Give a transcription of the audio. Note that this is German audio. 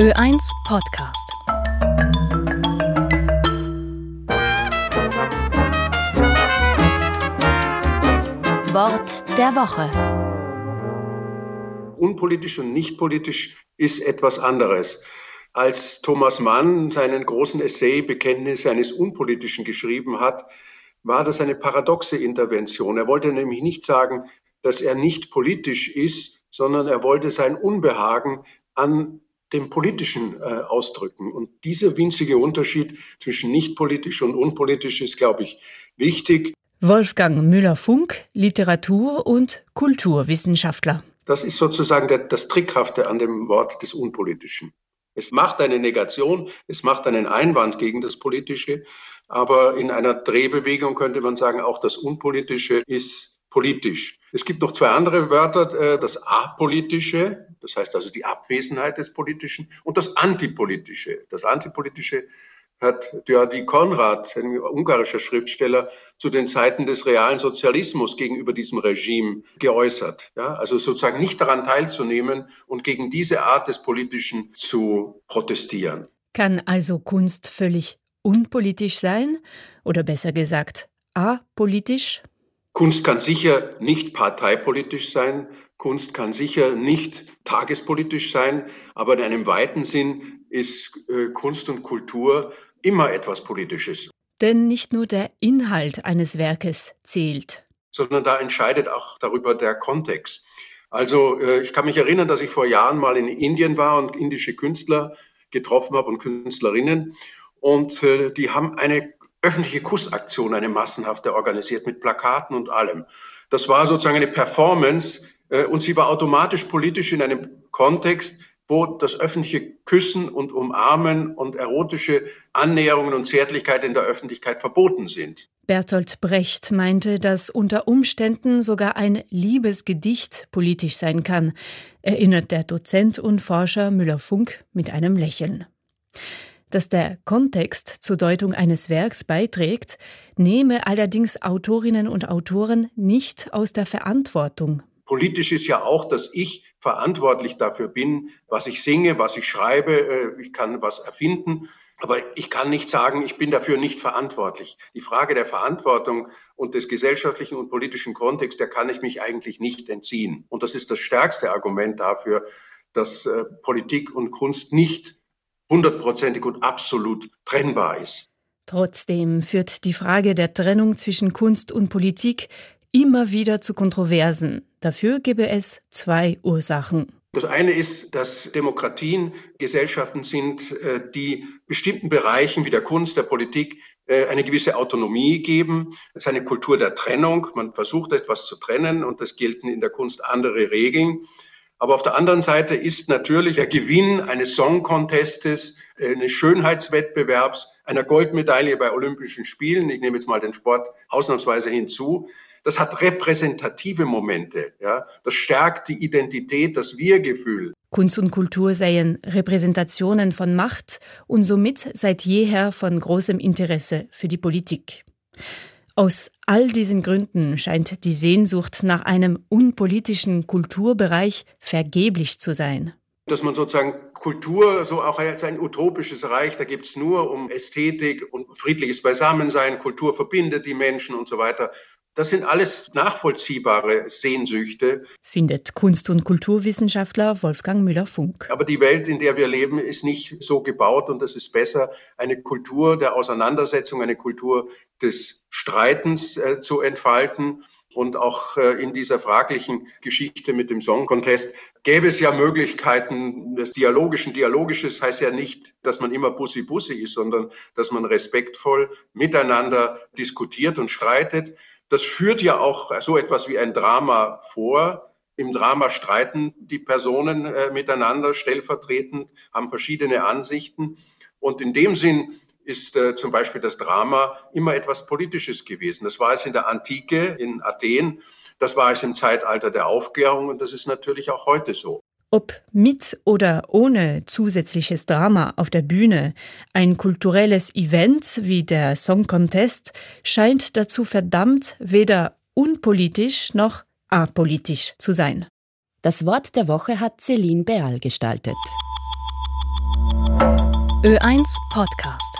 Ö1 Podcast. Wort der Woche. Unpolitisch und nicht politisch ist etwas anderes. Als Thomas Mann seinen großen Essay Bekenntnis eines Unpolitischen geschrieben hat, war das eine paradoxe Intervention. Er wollte nämlich nicht sagen, dass er nicht politisch ist, sondern er wollte sein Unbehagen an dem Politischen äh, ausdrücken. Und dieser winzige Unterschied zwischen nicht politisch und unpolitisch ist, glaube ich, wichtig. Wolfgang Müller-Funk, Literatur- und Kulturwissenschaftler. Das ist sozusagen der, das Trickhafte an dem Wort des Unpolitischen. Es macht eine Negation, es macht einen Einwand gegen das Politische, aber in einer Drehbewegung könnte man sagen, auch das Unpolitische ist politisch. Es gibt noch zwei andere Wörter, äh, das Apolitische, das heißt also die Abwesenheit des Politischen, und das Antipolitische. Das Antipolitische hat Djördi Konrad, ein ungarischer Schriftsteller, zu den Zeiten des realen Sozialismus gegenüber diesem Regime geäußert. Ja, also sozusagen nicht daran teilzunehmen und gegen diese Art des Politischen zu protestieren. Kann also Kunst völlig unpolitisch sein? Oder besser gesagt, apolitisch? Kunst kann sicher nicht parteipolitisch sein, Kunst kann sicher nicht tagespolitisch sein, aber in einem weiten Sinn ist äh, Kunst und Kultur immer etwas Politisches. Denn nicht nur der Inhalt eines Werkes zählt. Sondern da entscheidet auch darüber der Kontext. Also äh, ich kann mich erinnern, dass ich vor Jahren mal in Indien war und indische Künstler getroffen habe und Künstlerinnen. Und äh, die haben eine öffentliche Kussaktion, eine massenhafte organisiert mit Plakaten und allem. Das war sozusagen eine Performance äh, und sie war automatisch politisch in einem Kontext, wo das öffentliche Küssen und Umarmen und erotische Annäherungen und Zärtlichkeit in der Öffentlichkeit verboten sind. Bertolt Brecht meinte, dass unter Umständen sogar ein Liebesgedicht politisch sein kann, erinnert der Dozent und Forscher Müller-Funk mit einem Lächeln. Dass der Kontext zur Deutung eines Werks beiträgt, nehme allerdings Autorinnen und Autoren nicht aus der Verantwortung. Politisch ist ja auch, dass ich verantwortlich dafür bin, was ich singe, was ich schreibe. Äh, ich kann was erfinden. Aber ich kann nicht sagen, ich bin dafür nicht verantwortlich. Die Frage der Verantwortung und des gesellschaftlichen und politischen Kontexts, der kann ich mich eigentlich nicht entziehen. Und das ist das stärkste Argument dafür, dass äh, Politik und Kunst nicht hundertprozentig und absolut trennbar ist. Trotzdem führt die Frage der Trennung zwischen Kunst und Politik immer wieder zu Kontroversen. Dafür gäbe es zwei Ursachen. Das eine ist, dass Demokratien Gesellschaften sind, äh, die bestimmten Bereichen wie der Kunst, der Politik äh, eine gewisse Autonomie geben. Es ist eine Kultur der Trennung. Man versucht etwas zu trennen und es gelten in der Kunst andere Regeln. Aber auf der anderen Seite ist natürlich der Gewinn eines Song Contestes, eines Schönheitswettbewerbs, einer Goldmedaille bei Olympischen Spielen, ich nehme jetzt mal den Sport ausnahmsweise hinzu, das hat repräsentative Momente. Ja? Das stärkt die Identität, das Wir-Gefühl. Kunst und Kultur seien Repräsentationen von Macht und somit seit jeher von großem Interesse für die Politik. Aus all diesen Gründen scheint die Sehnsucht nach einem unpolitischen Kulturbereich vergeblich zu sein. Dass man sozusagen Kultur so auch als ein utopisches Reich, da geht es nur um Ästhetik und friedliches Beisammensein, Kultur verbindet die Menschen und so weiter. Das sind alles nachvollziehbare Sehnsüchte. Findet Kunst- und Kulturwissenschaftler Wolfgang Müller-Funk. Aber die Welt, in der wir leben, ist nicht so gebaut und es ist besser, eine Kultur der Auseinandersetzung, eine Kultur des Streitens äh, zu entfalten. Und auch äh, in dieser fraglichen Geschichte mit dem Song Contest gäbe es ja Möglichkeiten des Dialogischen. Dialogisches heißt ja nicht, dass man immer Bussi-Bussi ist, sondern dass man respektvoll miteinander diskutiert und streitet. Das führt ja auch so etwas wie ein Drama vor. Im Drama streiten die Personen äh, miteinander stellvertretend, haben verschiedene Ansichten. Und in dem Sinn ist äh, zum Beispiel das Drama immer etwas Politisches gewesen. Das war es in der Antike in Athen, das war es im Zeitalter der Aufklärung und das ist natürlich auch heute so. Ob mit oder ohne zusätzliches Drama auf der Bühne, ein kulturelles Event wie der Song Contest scheint dazu verdammt, weder unpolitisch noch apolitisch zu sein. Das Wort der Woche hat Celine Beal gestaltet. Ö1 Podcast